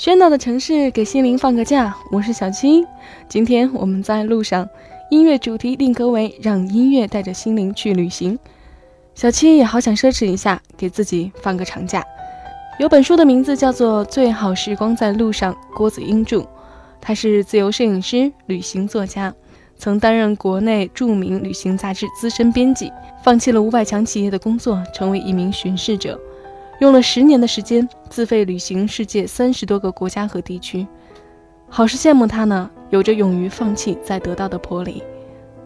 喧闹的城市给心灵放个假，我是小七。今天我们在路上，音乐主题定格为让音乐带着心灵去旅行。小七也好想奢侈一下，给自己放个长假。有本书的名字叫做《最好时光在路上》，郭子英著。他是自由摄影师、旅行作家，曾担任国内著名旅行杂志资深编辑，放弃了五百强企业的工作，成为一名巡视者。用了十年的时间，自费旅行世界三十多个国家和地区，好是羡慕他呢，有着勇于放弃再得到的魄力。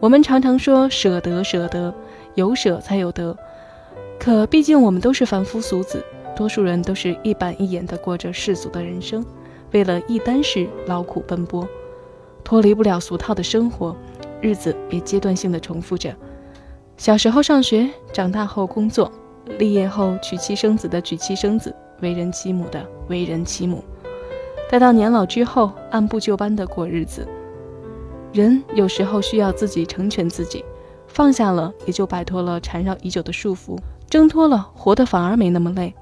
我们常常说舍得舍得，有舍才有得，可毕竟我们都是凡夫俗子，多数人都是一板一眼的过着世俗的人生，为了一单事劳苦奔波，脱离不了俗套的生活，日子也阶段性的重复着。小时候上学，长大后工作。立业后娶妻生子的娶妻生子，为人妻母的为人妻母，待到年老之后，按部就班的过日子。人有时候需要自己成全自己，放下了，也就摆脱了缠绕已久的束缚，挣脱了，活得反而没那么累。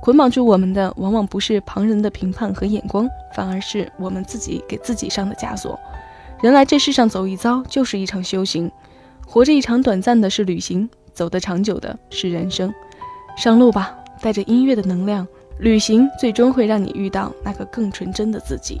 捆绑住我们的，往往不是旁人的评判和眼光，反而是我们自己给自己上的枷锁。人来这世上走一遭，就是一场修行。活着一场短暂的是旅行。走得长久的是人生，上路吧，带着音乐的能量，旅行最终会让你遇到那个更纯真的自己。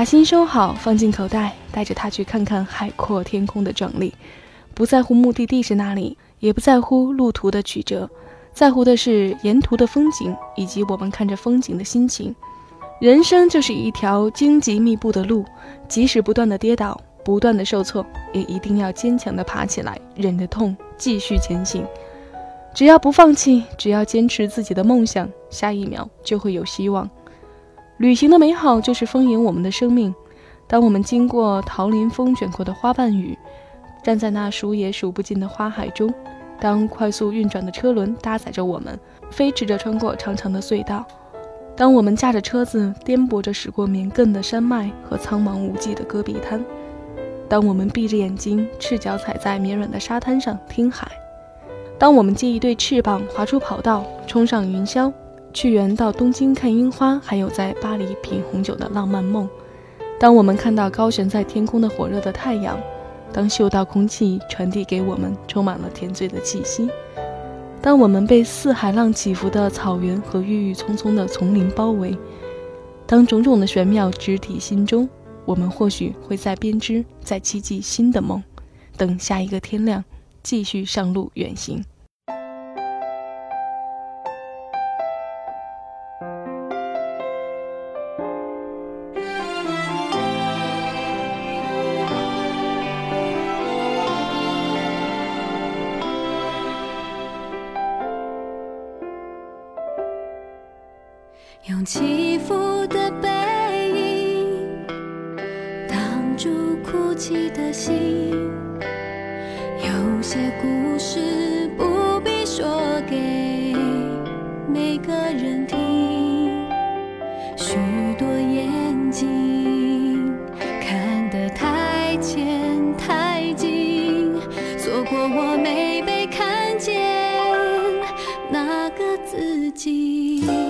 把心收好，放进口袋，带着它去看看海阔天空的壮丽。不在乎目的地是哪里，也不在乎路途的曲折，在乎的是沿途的风景以及我们看着风景的心情。人生就是一条荆棘密布的路，即使不断的跌倒，不断的受挫，也一定要坚强的爬起来，忍着痛继续前行。只要不放弃，只要坚持自己的梦想，下一秒就会有希望。旅行的美好就是丰盈我们的生命。当我们经过桃林风卷过的花瓣雨，站在那数也数不尽的花海中，当快速运转的车轮搭载着我们飞驰着穿过长长的隧道，当我们驾着车子颠簸着驶过绵亘的山脉和苍茫无际的戈壁滩，当我们闭着眼睛赤脚踩在绵软的沙滩上听海，当我们借一对翅膀划出跑道，冲上云霄。去远到东京看樱花，还有在巴黎品红酒的浪漫梦。当我们看到高悬在天空的火热的太阳，当嗅到空气传递给我们充满了甜醉的气息，当我们被四海浪起伏的草原和郁郁葱葱的丛林包围，当种种的玄妙直抵心中，我们或许会在编织、在期冀新的梦，等下一个天亮，继续上路远行。我没被看见那个自己。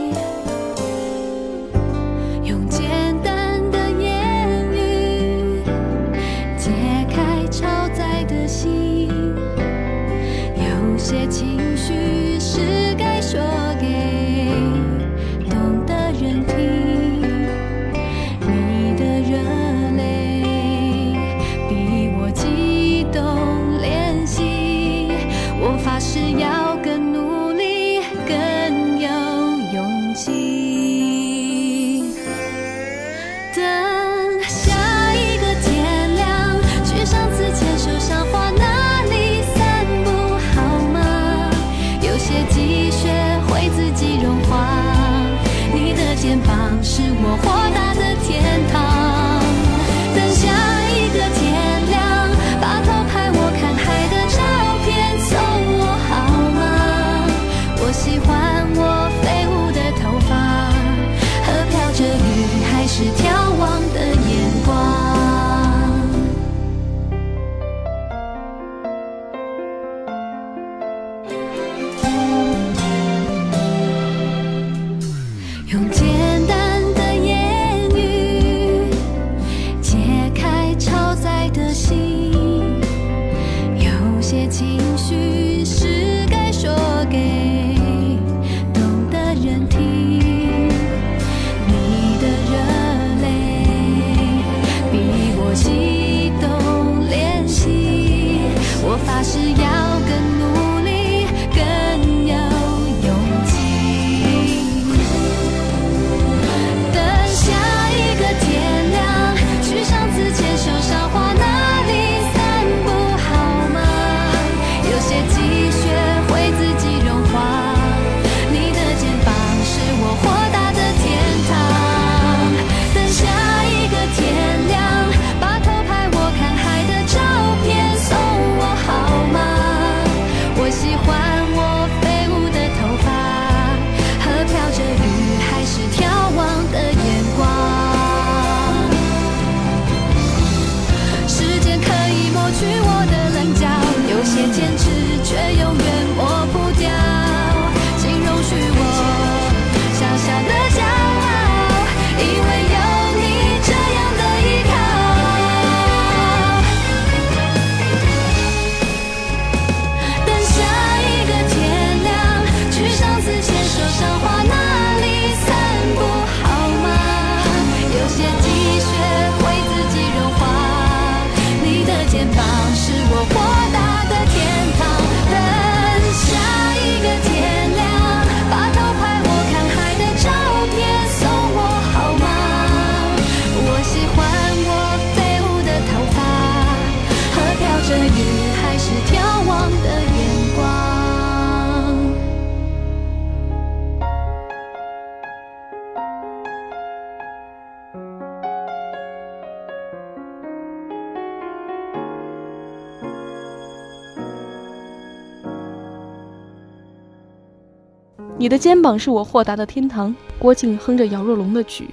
你的肩膀是我豁达的天堂。郭靖哼着姚若龙的曲，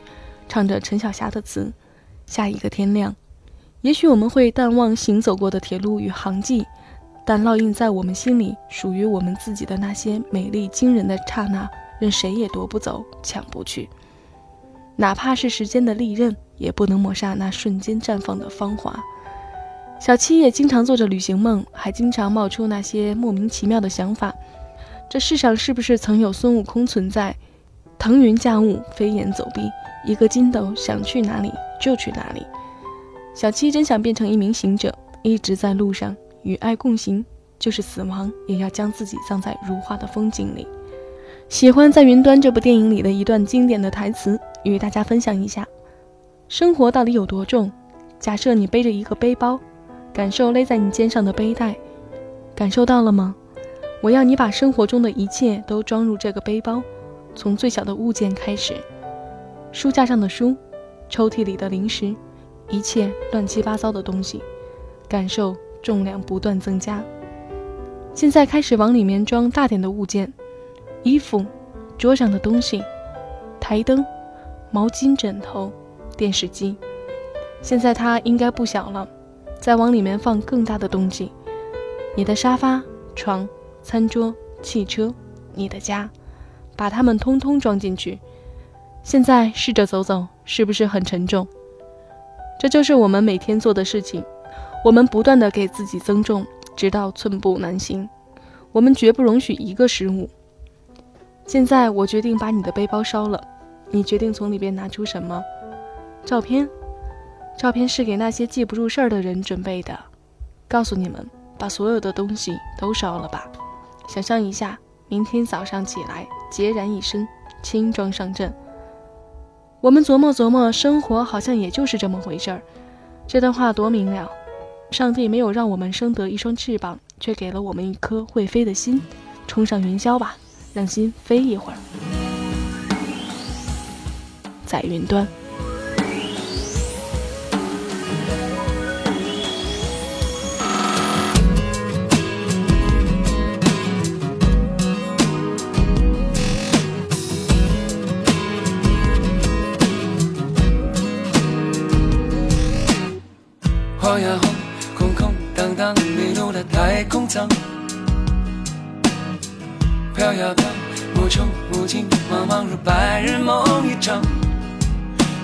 唱着陈小霞的词。下一个天亮，也许我们会淡忘行走过的铁路与航迹，但烙印在我们心里属于我们自己的那些美丽惊人的刹那，任谁也夺不走、抢不去。哪怕是时间的利刃，也不能抹杀那瞬间绽放的芳华。小七也经常做着旅行梦，还经常冒出那些莫名其妙的想法。这世上是不是曾有孙悟空存在？腾云驾雾，飞檐走壁，一个筋斗想去哪里就去哪里。小七真想变成一名行者，一直在路上与爱共行，就是死亡也要将自己葬在如画的风景里。喜欢在云端这部电影里的一段经典的台词，与大家分享一下：生活到底有多重？假设你背着一个背包。感受勒在你肩上的背带，感受到了吗？我要你把生活中的一切都装入这个背包，从最小的物件开始，书架上的书，抽屉里的零食，一切乱七八糟的东西，感受重量不断增加。现在开始往里面装大点的物件，衣服，桌上的东西，台灯，毛巾、枕头，电视机。现在它应该不小了。再往里面放更大的东西，你的沙发、床、餐桌、汽车，你的家，把它们通通装进去。现在试着走走，是不是很沉重？这就是我们每天做的事情。我们不断的给自己增重，直到寸步难行。我们绝不容许一个失误。现在我决定把你的背包烧了。你决定从里边拿出什么？照片。照片是给那些记不住事儿的人准备的。告诉你们，把所有的东西都烧了吧。想象一下，明天早上起来，孑然一身，轻装上阵。我们琢磨琢磨，生活好像也就是这么回事儿。这段话多明了。上帝没有让我们生得一双翅膀，却给了我们一颗会飞的心。冲上云霄吧，让心飞一会儿，在云端。飘呀飘，无穷无尽，茫茫如白日梦一场。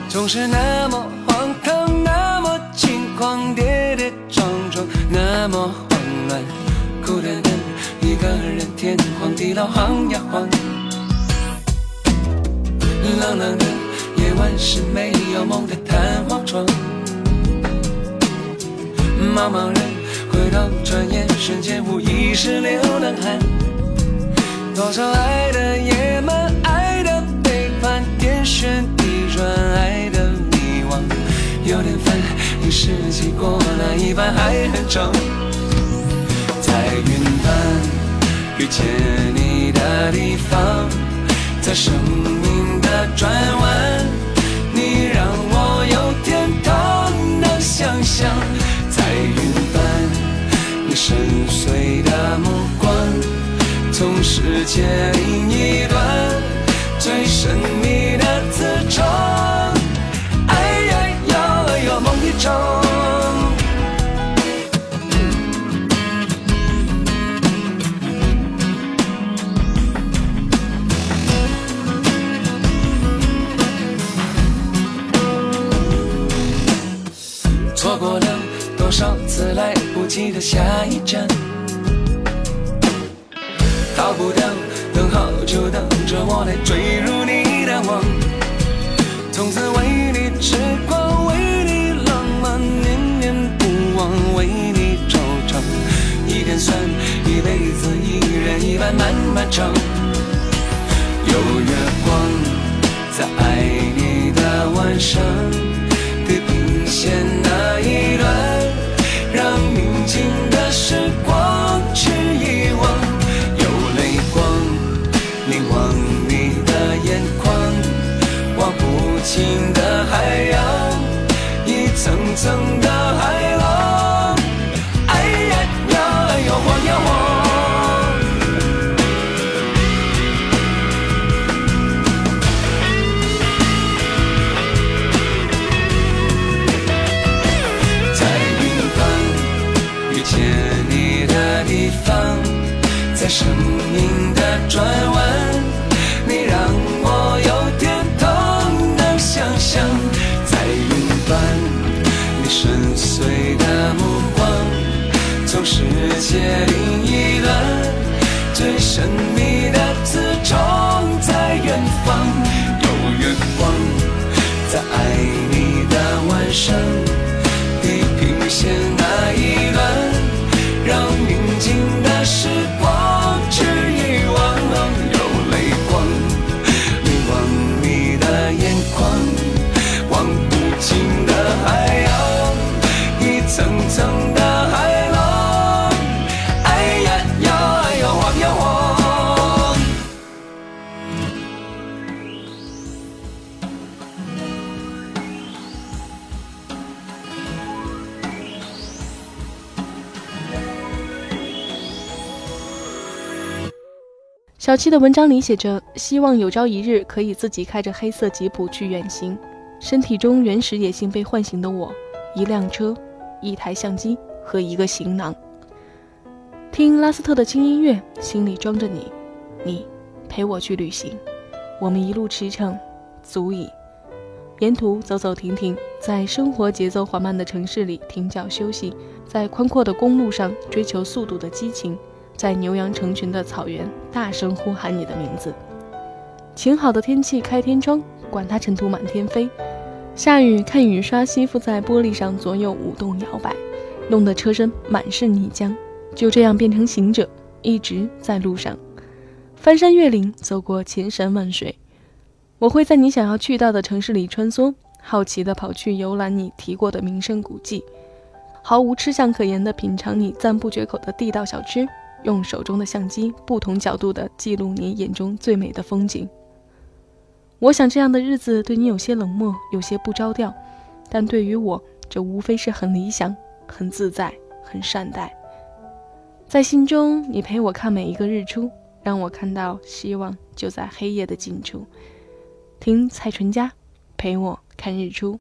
总是那么荒唐，那么轻狂，跌跌撞撞，那么慌乱，孤单单一个人，天荒地老晃呀晃。冷冷的夜晚是没有梦的弹簧床。茫茫人回头，转眼瞬间无意识流冷汗。多少爱的野蛮，爱的背叛，天旋地转，爱的迷惘，有点烦。一世纪过了一半还很长，在云端遇见你的地方，在生命的转弯，你让我有天堂能想象。世界另一端，最神秘的磁场，哎呀呀，有梦一场。错过了多少次来不及的下一站。不掉，等好久，等着我来坠入你的网。从此为你痴狂，为你浪漫，念念不忘，为你惆怅。一点酸，一辈子一人一半，漫漫长。有月光，在爱你的晚上，地平线那一端，让宁静心的海洋，一层层的海浪。哎呀呀，哎呦晃呀晃。在云端遇见你的地方，在生命的转弯。小七的文章里写着：“希望有朝一日可以自己开着黑色吉普去远行。身体中原始野性被唤醒的我，一辆车，一台相机和一个行囊。听拉斯特的轻音乐，心里装着你，你陪我去旅行。我们一路驰骋，足矣。沿途走走停停，在生活节奏缓慢的城市里停脚休息，在宽阔的公路上追求速度的激情。”在牛羊成群的草原，大声呼喊你的名字。晴好的天气，开天窗，管它尘土满天飞。下雨，看雨刷吸附在玻璃上，左右舞动摇摆，弄得车身满是泥浆。就这样变成行者，一直在路上，翻山越岭，走过千山万水。我会在你想要去到的城市里穿梭，好奇地跑去游览你提过的名胜古迹，毫无吃相可言地品尝你赞不绝口的地道小吃。用手中的相机，不同角度的记录你眼中最美的风景。我想这样的日子对你有些冷漠，有些不着调，但对于我，这无非是很理想、很自在、很善待。在心中，你陪我看每一个日出，让我看到希望就在黑夜的尽处。听蔡淳佳陪我看日出。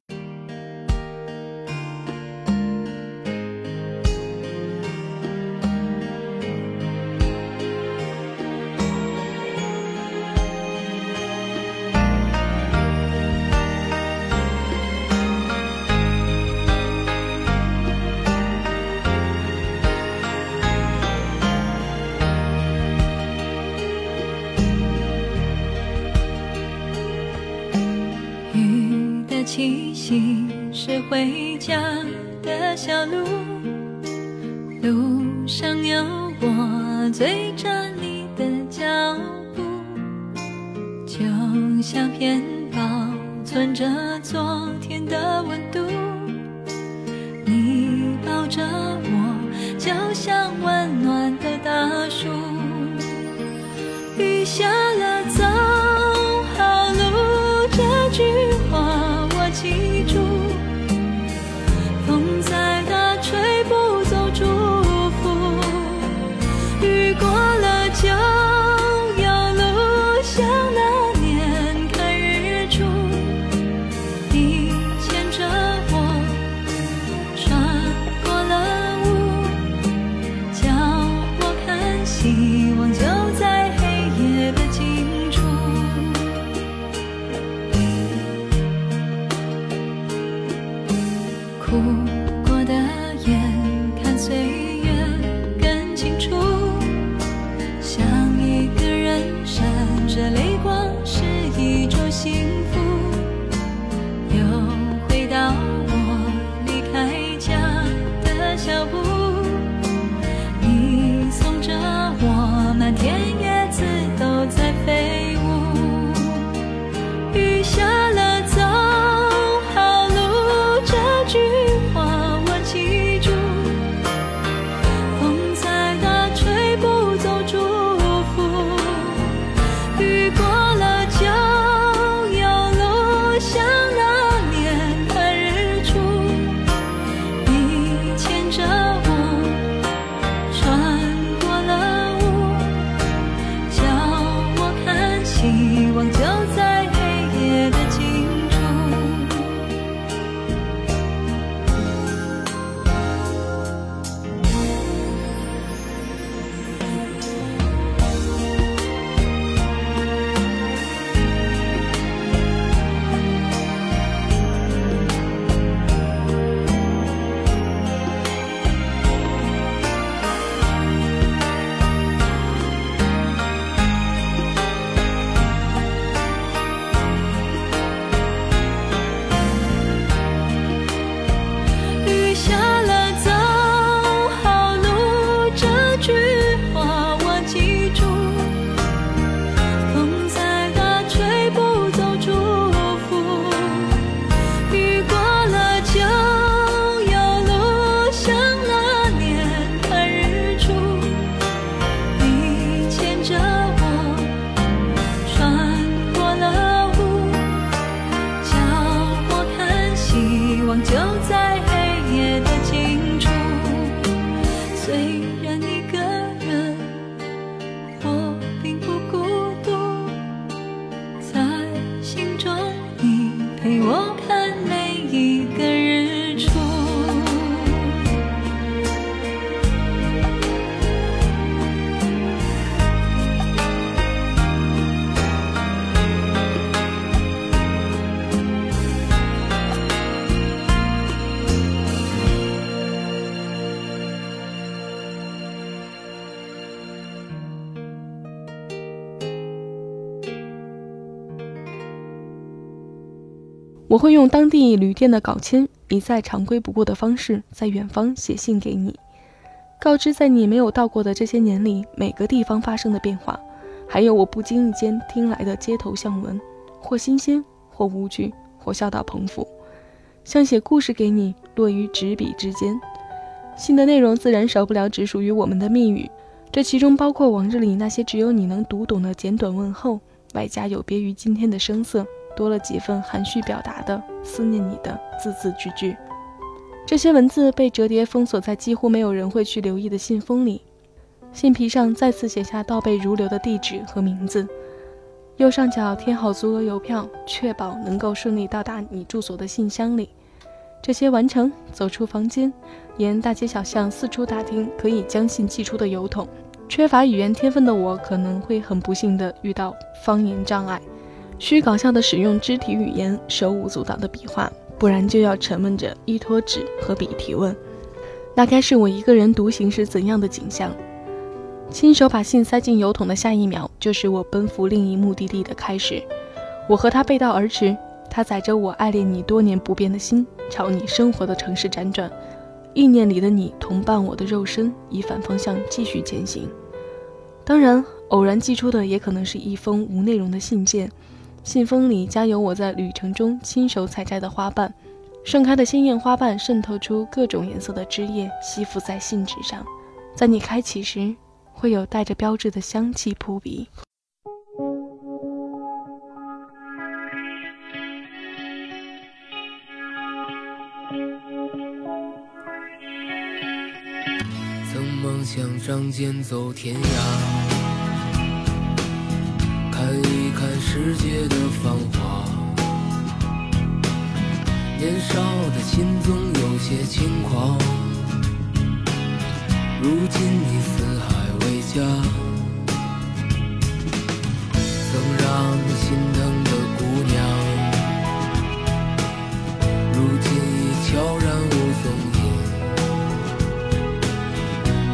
家的小路，路上有我追着你的脚步，就像片保存着我会用当地旅店的稿签，以再常规不过的方式，在远方写信给你，告知在你没有到过的这些年里，每个地方发生的变化，还有我不经意间听来的街头巷闻，或新鲜，或无趣，或笑到捧腹，像写故事给你，落于纸笔之间。信的内容自然少不了只属于我们的密语，这其中包括往日里那些只有你能读懂的简短问候，外加有别于今天的声色。多了几份含蓄表达的思念你的字字句句，这些文字被折叠封锁在几乎没有人会去留意的信封里。信皮上再次写下倒背如流的地址和名字，右上角贴好足额邮票，确保能够顺利到达你住所的信箱里。这些完成，走出房间，沿大街小巷四处打听可以将信寄出的邮筒。缺乏语言天分的我，可能会很不幸地遇到方言障碍。需搞笑的使用肢体语言，手舞足蹈的比划，不然就要沉闷着依托纸和笔提问。那该是我一个人独行时怎样的景象？亲手把信塞进邮筒的下一秒，就是我奔赴另一目的地的开始。我和他背道而驰，他载着我爱恋你多年不变的心，朝你生活的城市辗转。意念里的你同伴我的肉身，以反方向继续前行。当然，偶然寄出的也可能是一封无内容的信件。信封里夹有我在旅程中亲手采摘的花瓣，盛开的鲜艳花瓣渗透出各种颜色的汁液，吸附在信纸上。在你开启时，会有带着标志的香气扑鼻。曾梦想仗剑走天涯。看一看世界的繁华，年少的心总有些轻狂。如今你四海为家，曾让你心疼的姑娘，如今已悄然无踪影。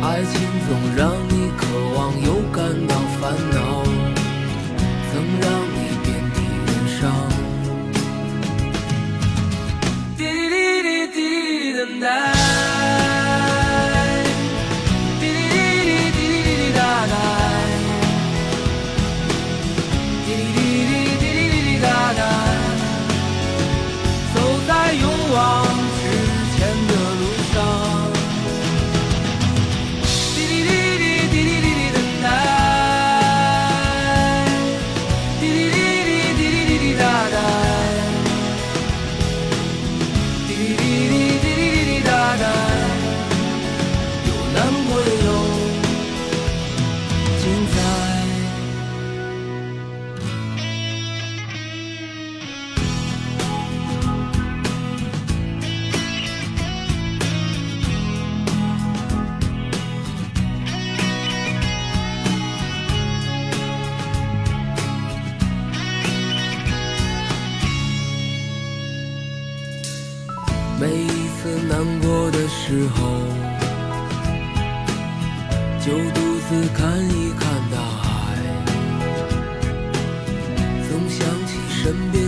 爱情总让你渴望又感到烦恼。身边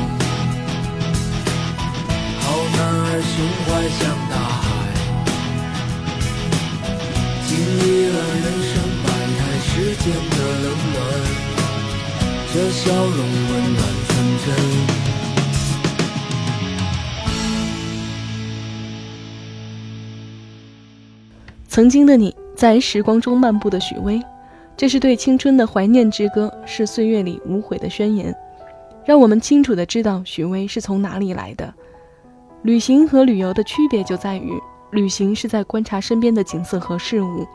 而胸怀像大海。经历了人生百态世间的冷暖，这笑容温暖纯真。曾经的你在时光中漫步的许巍，这是对青春的怀念之歌，是岁月里无悔的宣言，让我们清楚的知道许巍是从哪里来的。旅行和旅游的区别就在于。旅行是在观察身边的景色和事物，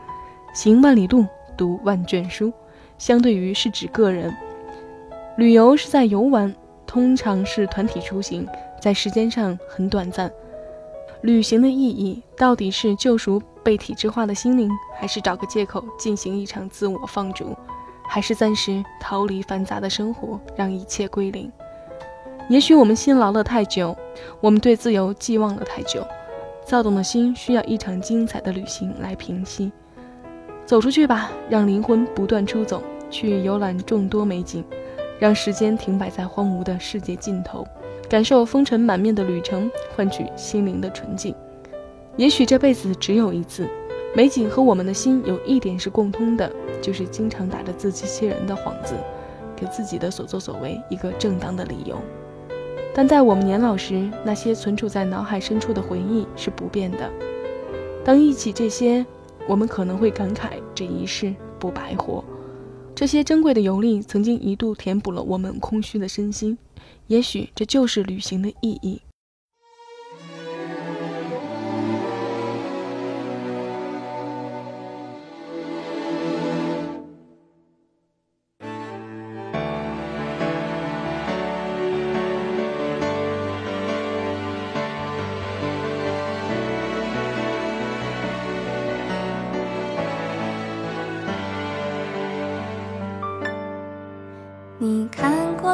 行万里路，读万卷书，相对于是指个人；旅游是在游玩，通常是团体出行，在时间上很短暂。旅行的意义到底是救赎被体制化的心灵，还是找个借口进行一场自我放逐，还是暂时逃离繁杂的生活，让一切归零？也许我们辛劳了太久，我们对自由寄望了太久。躁动的心需要一场精彩的旅行来平息。走出去吧，让灵魂不断出走，去游览众多美景，让时间停摆在荒芜的世界尽头，感受风尘满面的旅程，换取心灵的纯净。也许这辈子只有一次，美景和我们的心有一点是共通的，就是经常打着自欺欺人的幌子，给自己的所作所为一个正当的理由。但在我们年老时，那些存储在脑海深处的回忆是不变的。当忆起这些，我们可能会感慨这一世不白活。这些珍贵的游历，曾经一度填补了我们空虚的身心。也许这就是旅行的意义。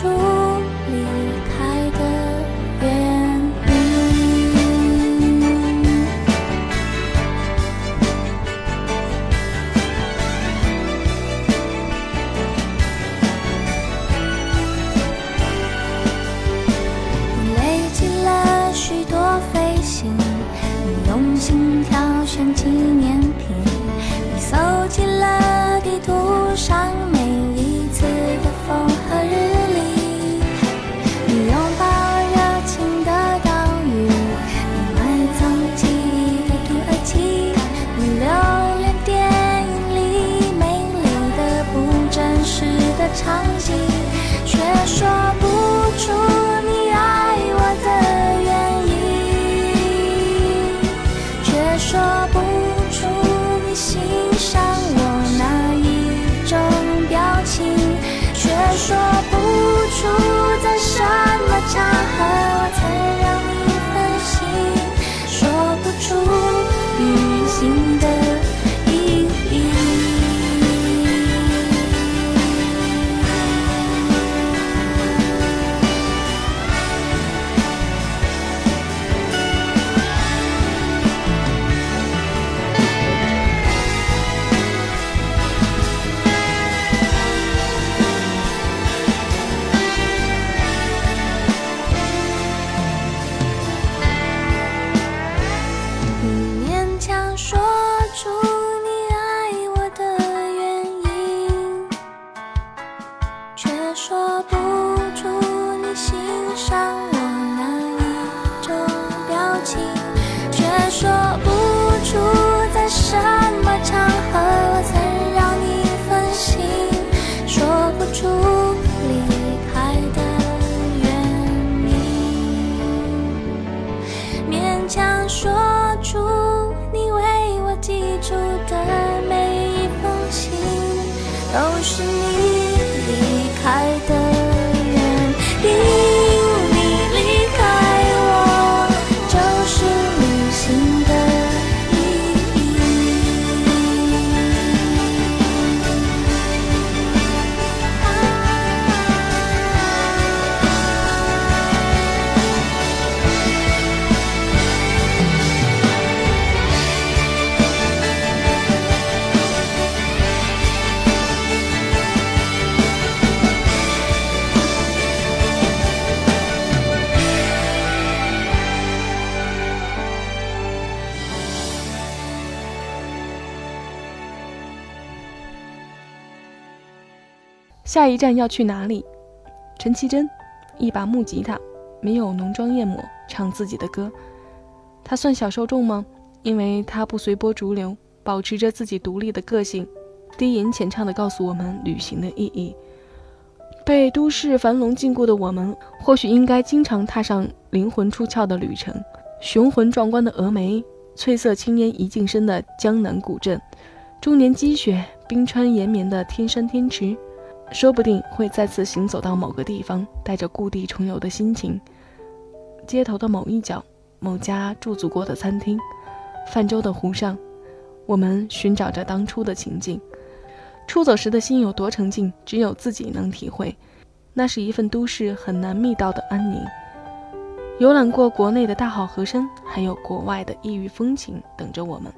出离开的原因。你累积了许多飞行，你用心挑选。下一站要去哪里？陈绮贞，一把木吉他，没有浓妆艳抹，唱自己的歌。她算小受众吗？因为她不随波逐流，保持着自己独立的个性，低吟浅唱地告诉我们旅行的意义。被都市繁荣禁锢的我们，或许应该经常踏上灵魂出窍的旅程。雄浑壮观的峨眉，翠色青烟一径深的江南古镇，终年积雪、冰川延绵的天山天池。说不定会再次行走到某个地方，带着故地重游的心情。街头的某一角，某家驻足过的餐厅，泛舟的湖上，我们寻找着当初的情境。出走时的心有多沉静，只有自己能体会。那是一份都市很难觅到的安宁。游览过国内的大好河山，还有国外的异域风情等着我们。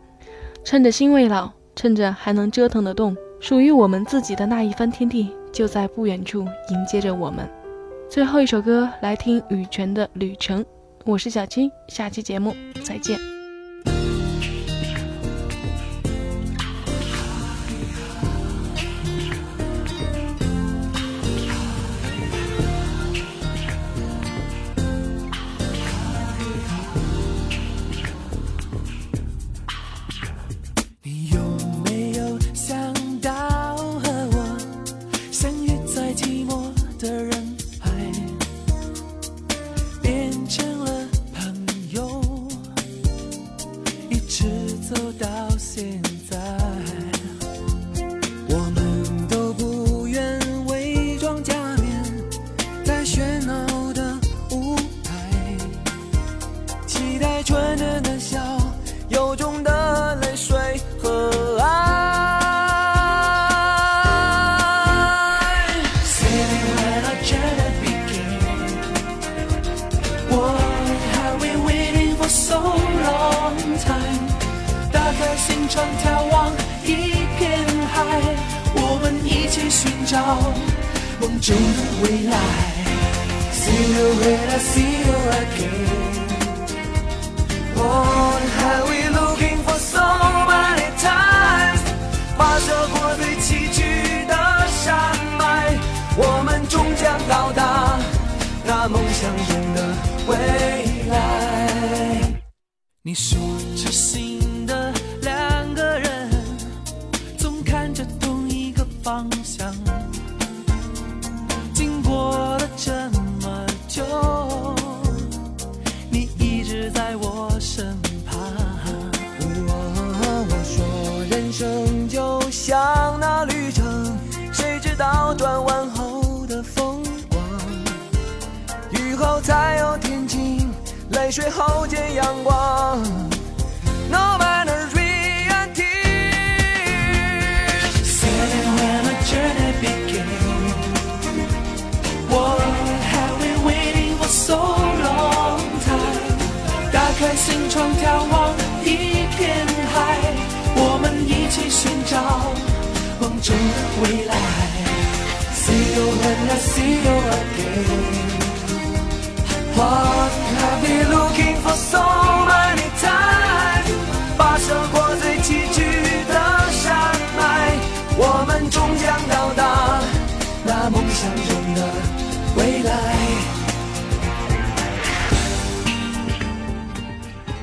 趁着心未老，趁着还能折腾得动，属于我们自己的那一番天地。就在不远处迎接着我们。最后一首歌，来听羽泉的《旅程》。我是小青，下期节目再见。找梦中的未来。See you when I see you again. What have we looking for so many times？跋涉过最崎岖的山脉，我们终将到达那梦想中的未来。你说这心断腕后的风光，雨后才有天晴。泪水后见阳光，no matter reality，seven minutes in beginning。what have we waiting for so long time？打开心窗，眺望一片海，我们一起寻找梦中的未来。when I see you again. Heart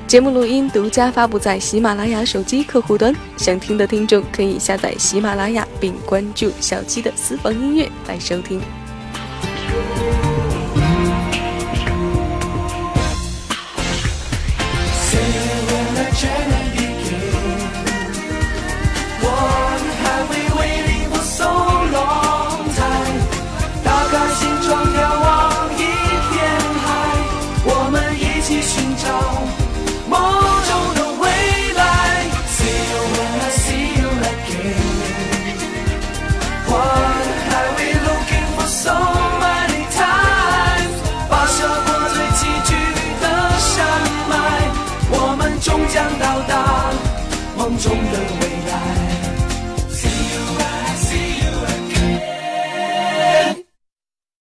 节目录音独家发布在喜马拉雅手机客户端想听的听众可以下载喜马拉雅并关注小七的私房音乐来收听。